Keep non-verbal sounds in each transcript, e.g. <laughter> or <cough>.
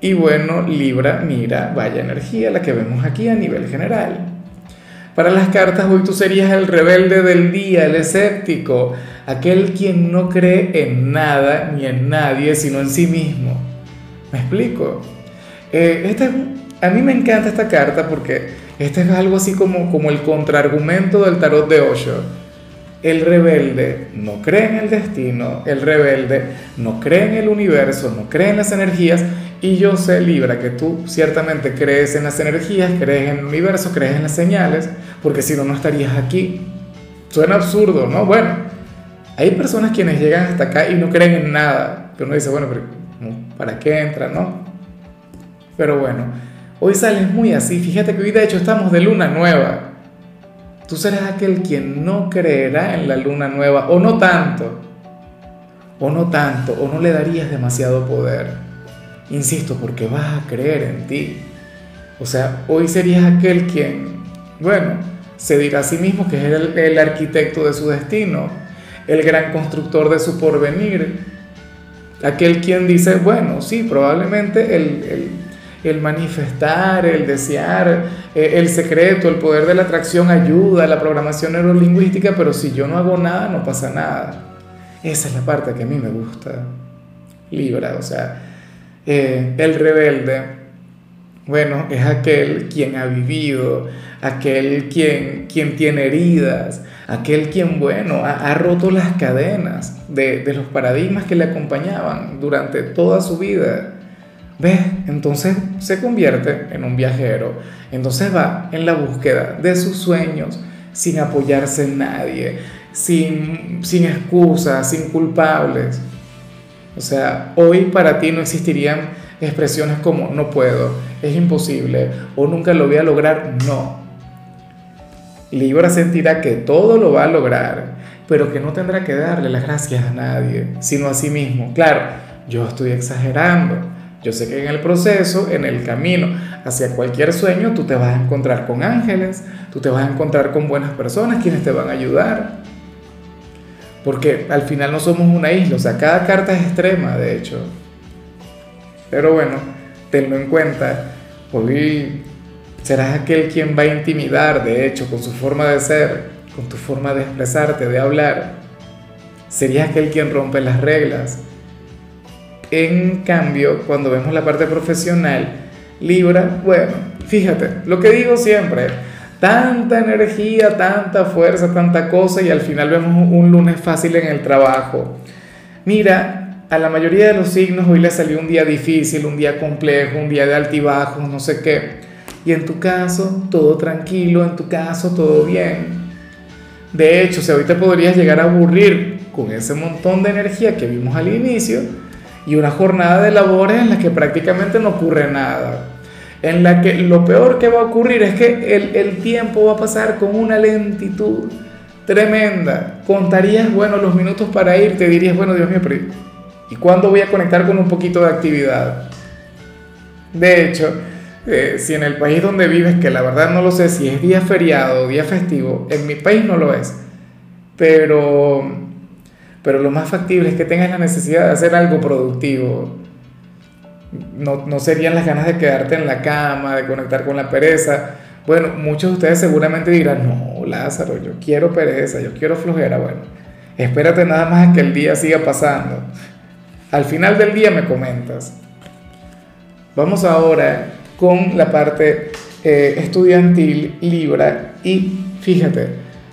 Y bueno, Libra, mira, vaya energía la que vemos aquí a nivel general. Para las cartas, hoy tú serías el rebelde del día, el escéptico, aquel quien no cree en nada ni en nadie, sino en sí mismo. ¿Me explico? Eh, este a mí me encanta esta carta porque este es algo así como, como el contraargumento del tarot de Osho. El rebelde no cree en el destino, el rebelde no cree en el universo, no cree en las energías y yo sé, Libra, que tú ciertamente crees en las energías, crees en el universo, crees en las señales, porque si no, no estarías aquí. Suena absurdo, ¿no? Bueno, hay personas quienes llegan hasta acá y no creen en nada. Que uno dice, bueno, pero ¿para qué entra, no? Pero bueno, hoy sales muy así. Fíjate que hoy de hecho estamos de luna nueva. Tú serás aquel quien no creerá en la luna nueva, o no tanto, o no tanto, o no le darías demasiado poder. Insisto, porque vas a creer en ti. O sea, hoy serías aquel quien, bueno, se dirá a sí mismo que es el, arquitecto de su destino, el gran constructor de su porvenir, aquel quien dice, bueno, sí, probablemente el, manifestar, el desear, eh, el secreto, el poder de la atracción ayuda la programación neurolingüística, pero si yo no hago nada, no pasa nada. Esa es la parte que a mí me gusta. Libra, o sea, eh, el rebelde, bueno, es aquel quien ha vivido, aquel quien, quien tiene heridas, aquel quien, bueno, ha, roto las cadenas de, de, los paradigmas que le acompañaban durante toda su vida. ¿Ves? Entonces se convierte en un viajero, entonces va en la búsqueda de sus sueños sin apoyarse en nadie, sin, sin excusas, sin culpables. O sea, hoy para ti no existirían expresiones como no puedo, es imposible o nunca lo voy a lograr. No. Libra sentirá que todo lo va a lograr, pero que no tendrá que darle las gracias a nadie, sino a sí mismo. Claro, yo estoy exagerando. Yo sé que en el proceso, en el camino hacia cualquier sueño, tú te vas a encontrar con ángeles, tú te vas a encontrar con buenas personas quienes te van a ayudar. Porque al final no somos una isla, o sea, cada carta es extrema, de hecho. Pero bueno, tenlo en cuenta. Hoy serás aquel quien va a intimidar, de hecho, con su forma de ser, con tu forma de expresarte, de hablar. Serías aquel quien rompe las reglas. En cambio, cuando vemos la parte profesional, Libra, bueno, fíjate, lo que digo siempre, tanta energía, tanta fuerza, tanta cosa y al final vemos un lunes fácil en el trabajo. Mira, a la mayoría de los signos hoy le salió un día difícil, un día complejo, un día de altibajos, no sé qué. Y en tu caso, todo tranquilo, en tu caso, todo bien. De hecho, si te podrías llegar a aburrir con ese montón de energía que vimos al inicio y una jornada de labores en la que prácticamente no ocurre nada en la que lo peor que va a ocurrir es que el, tiempo va a pasar con una lentitud tremenda. Contarías, bueno, los minutos para ir, te dirías, bueno, Dios mío, pero ¿y cuándo voy a conectar con un poquito de actividad? De hecho, eh, si en el país donde vives, que la verdad no lo sé si es día feriado o día festivo, en mi país no lo es, pero, pero lo más factible es que tengas la necesidad de hacer algo productivo no, no serían las ganas de quedarte en la cama, de conectar con la pereza. Bueno, muchos de ustedes seguramente dirán, no, Lázaro, yo quiero pereza, yo quiero flojera. Bueno, espérate nada más a que el día siga pasando. Al final del día me comentas. Vamos ahora con la parte eh, estudiantil Libra y fíjate,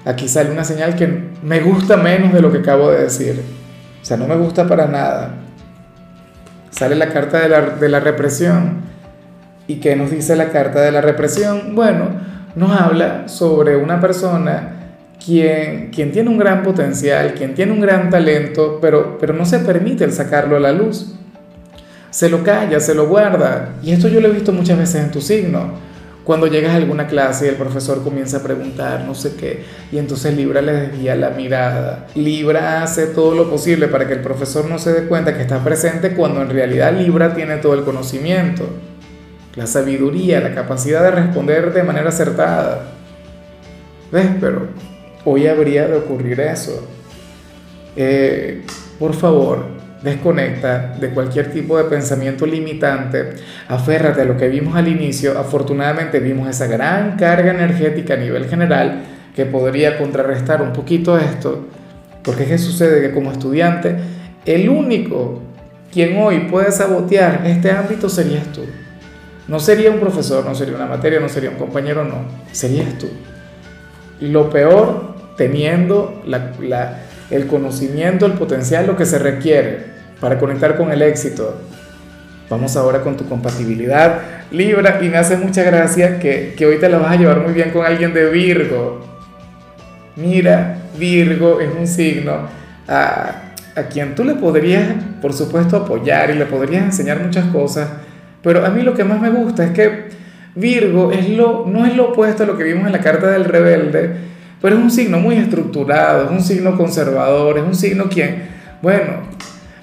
aquí sale una señal que me gusta menos de lo que acabo de decir. O sea, no me gusta para nada sale la carta de la, de la represión. ¿Y qué nos dice la carta de la represión? Bueno, nos habla sobre una persona quien, quien tiene un gran potencial, quien tiene un gran talento, pero, pero no se permite el sacarlo a la luz. Se lo calla, se lo guarda. Y esto yo lo he visto muchas veces en tu signo. Cuando llegas a alguna clase y el profesor comienza a preguntar no sé qué, y entonces Libra le desvía la mirada. Libra hace todo lo posible para que el profesor no se dé cuenta que está presente cuando en realidad Libra tiene todo el conocimiento, la sabiduría, la capacidad de responder de manera acertada. ¿Ves? Pero hoy habría de ocurrir eso. Eh, por favor, desconecta de cualquier tipo de pensamiento limitante, aférrate a lo que vimos al inicio, afortunadamente vimos esa gran carga energética a nivel general que podría contrarrestar un poquito esto, porque ¿qué sucede? Que como estudiante, el único quien hoy puede sabotear este ámbito serías tú. No sería un profesor, no sería una materia, no sería un compañero, no, serías tú. Lo peor, teniendo la, la el conocimiento, el potencial, lo que se requiere para conectar con el éxito. Vamos ahora con tu compatibilidad Libra y me hace mucha gracia que, que hoy te la vas a llevar muy bien con alguien de Virgo. Mira, Virgo es un signo a, a quien tú le podrías, por supuesto, apoyar y le podrías enseñar muchas cosas, pero a mí lo que más me gusta es que Virgo es lo, no es lo opuesto a lo que vimos en la carta del rebelde, pero es un signo muy estructurado, es un signo conservador, es un signo quien, bueno,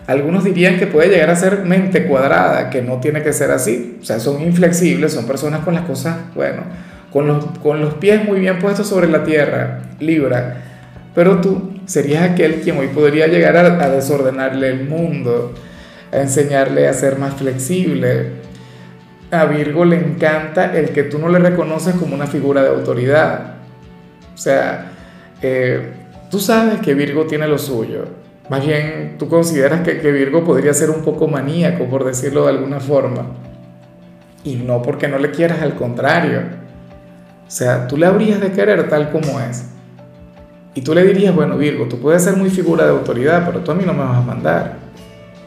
algunos dirían que puede llegar a ser mente cuadrada, que no tiene que ser así. O sea, son inflexibles, son personas con las cosas, bueno, con los, con los pies muy bien puestos sobre la tierra, Libra. Pero tú serías aquel quien hoy podría llegar a, a desordenarle el mundo, a enseñarle a ser más flexible. A Virgo le encanta el que tú no le reconoces como una figura de autoridad o sea, eh, tú sabes que Virgo tiene lo suyo. Más bien, tú consideras que, Virgo podría ser un poco maníaco, por decirlo de alguna forma. Y no porque no le quieras, al contrario. O sea, tú le habrías de querer tal como es. Y tú le dirías, bueno, Virgo, tú puedes ser muy figura de autoridad, pero tú a mí no me vas a mandar.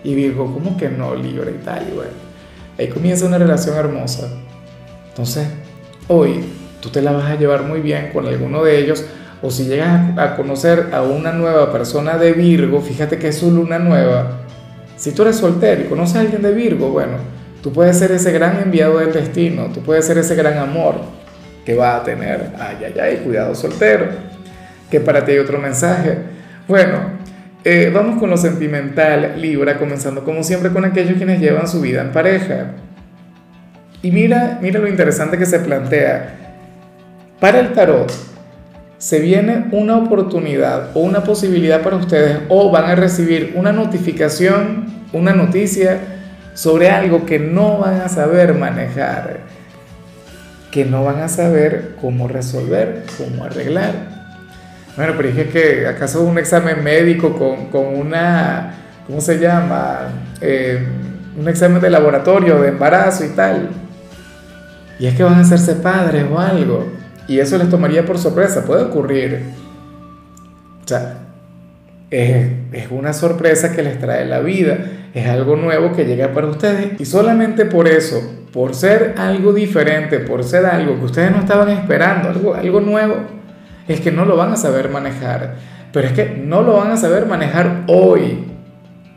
Y Virgo, ¿cómo que no, Libra y tal? Y ahí comienza una relación hermosa. Entonces, hoy tú te la vas a llevar muy bien con alguno de ellos. O si llegas a conocer a una nueva persona de Virgo, fíjate que es su luna nueva. Si tú eres soltero y conoces a alguien de Virgo, bueno, tú puedes ser ese gran enviado del destino, tú puedes ser ese gran amor que va a tener. Ay, ay, ay, cuidado soltero. Que para ti hay otro mensaje. Bueno, eh, vamos con lo sentimental, Libra, comenzando como siempre con aquellos quienes llevan su vida en pareja. Y mira, mira lo interesante que se plantea. Para el tarot, se viene una oportunidad o una posibilidad para ustedes o van a recibir una notificación, una noticia sobre algo que no van a saber manejar, que no van a saber cómo resolver, cómo arreglar. Bueno, pero dije que acaso un examen médico con, una, ¿cómo se llama? Eh, un examen de laboratorio de embarazo y tal. Y es que van a hacerse padres o algo. Y eso les tomaría por sorpresa, puede ocurrir. O sea, es, una sorpresa que les trae la vida, es algo nuevo que llega para ustedes y solamente por eso, por ser algo diferente, por ser algo que ustedes no estaban esperando, algo, algo nuevo, es que no lo van a saber manejar. Pero es que no lo van a saber manejar hoy.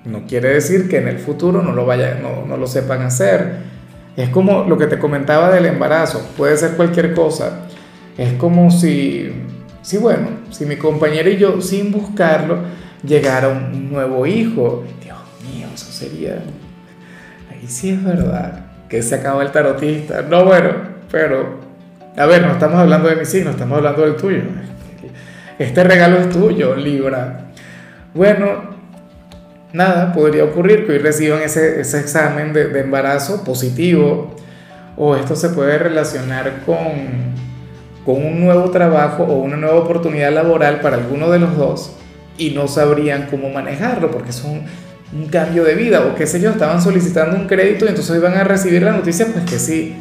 No quiere decir que en el futuro no lo, vaya, no, no lo sepan hacer. Es como lo que te comentaba del embarazo, puede ser cualquier cosa es como si, si, bueno, si mi compañera y yo, sin buscarlo, llegara un nuevo hijo. Dios mío, eso sería... Ahí sí es verdad que se acaba el tarotista. No, bueno, pero... A ver, no estamos hablando de mi signo, estamos hablando del tuyo. Este regalo es tuyo, Libra. Bueno, nada, podría ocurrir que hoy reciban ese, ese examen de, de embarazo positivo o esto se puede relacionar con con un nuevo trabajo o una nueva oportunidad laboral para alguno de los dos y no sabrían cómo manejarlo porque es un, cambio de vida o qué sé yo, estaban solicitando un crédito y entonces iban a recibir la noticia pues que sí,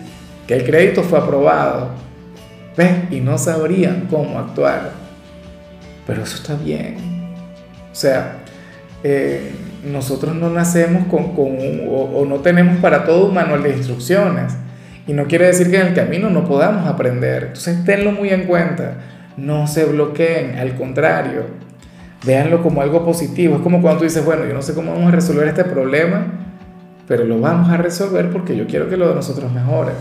que el crédito fue aprobado. ¿Ves? Y no sabrían cómo actuar. Pero eso está bien. O sea, eh, nosotros no nacemos con, con o no tenemos para todo un manual de instrucciones. Y no quiere decir que en el camino no podamos aprender. Entonces tenlo muy en cuenta. No se bloqueen, al contrario. Véanlo como algo positivo. Es como cuando tú dices, bueno, yo no sé cómo vamos a resolver este problema, pero lo vamos a resolver porque yo quiero que lo de nosotros mejore.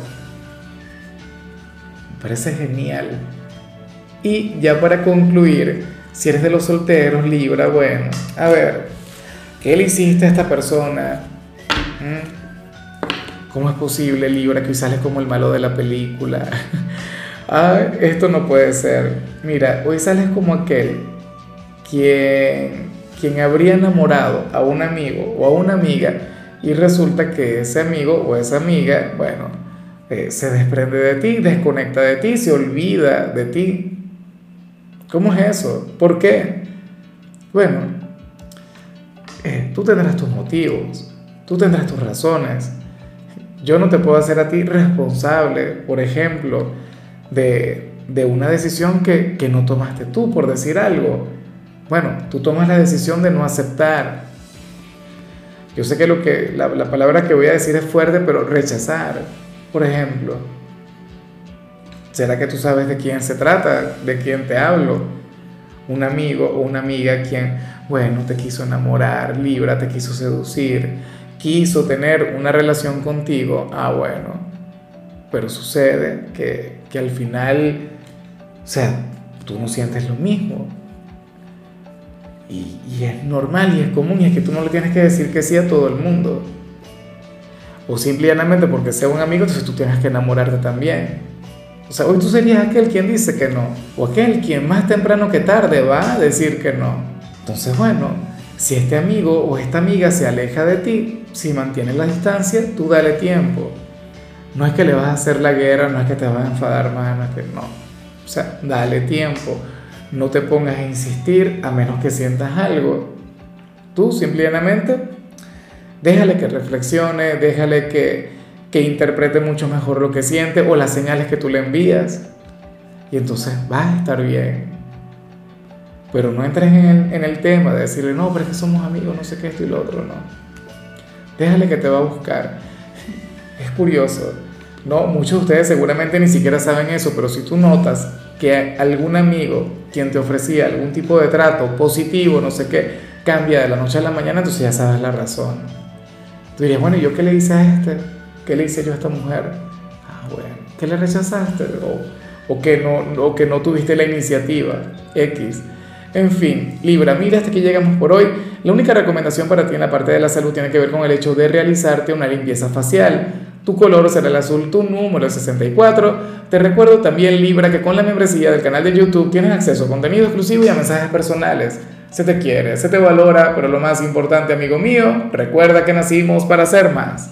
parece genial. Y ya para concluir, si eres de los solteros, Libra, bueno, a ver, ¿qué le hiciste a esta persona? ¿Mm? ¿Cómo es posible, Libra, que hoy sales como el malo de la película? <laughs> ah, esto no puede ser. Mira, hoy sales como aquel quien, quien habría enamorado a un amigo o a una amiga y resulta que ese amigo o esa amiga, bueno, eh, se desprende de ti, desconecta de ti, se olvida de ti. ¿Cómo es eso? ¿Por qué? Bueno, eh, tú tendrás tus motivos, tú tendrás tus razones. Yo no te puedo hacer a ti responsable, por ejemplo, de, de una decisión que, que no tomaste tú, por decir algo. Bueno, tú tomas la decisión de no aceptar. Yo sé que, lo que la, la palabra que voy a decir es fuerte, pero rechazar, por ejemplo. ¿Será que tú sabes de quién se trata? ¿De quién te hablo? Un amigo o una amiga quien, bueno, te quiso enamorar, Libra, te quiso seducir, quiso tener una relación contigo. Ah, bueno. Pero sucede que, que al final, o sea, tú no sientes lo mismo. Y, y, es normal y es común y es que tú no le tienes que decir que sí a todo el mundo. O simplemente porque sea un amigo, entonces tú tienes que enamorarte también. O sea, hoy tú serías aquel quien dice que no. O aquel quien más temprano que tarde va a decir que no. Entonces, bueno, si este amigo o esta amiga se aleja de ti, si mantiene la distancia, tú dale tiempo. No es que le vas a hacer la guerra, no es que te vas a enfadar más, no es que no. O sea, dale tiempo no te pongas a insistir a menos que sientas algo. Tú simplemente déjale que reflexione, déjale que, que interprete mucho mejor lo que siente o las señales que tú le envías. Y entonces va a estar bien. Pero no entres en el, en el tema de decirle, no, pero es que somos amigos, no sé qué, esto y lo otro, no. Déjale que te va a buscar. Es curioso. No, muchos de ustedes seguramente ni siquiera saben eso, pero si tú notas que algún amigo quien te ofrecía algún tipo de trato positivo, no sé qué, cambia de la noche a la mañana, entonces ya sabes la razón. Tú dirías, bueno, ¿y yo qué le hice a este? ¿Qué le hice yo a esta mujer? Ah, bueno, ¿qué le rechazaste? O, o, que, no, o que no tuviste la iniciativa X. En fin, Libra, mira, hasta aquí llegamos por hoy. La única recomendación para ti en la parte de la salud tiene que ver con el hecho de realizarte una limpieza facial tu color será el azul, tu número 64. Te recuerdo también, Libra, que con la membresía del canal de YouTube tienes acceso a contenido exclusivo y a mensajes personales. Se te quiere, se te valora, pero lo más importante, amigo mío, recuerda que nacimos para ser más.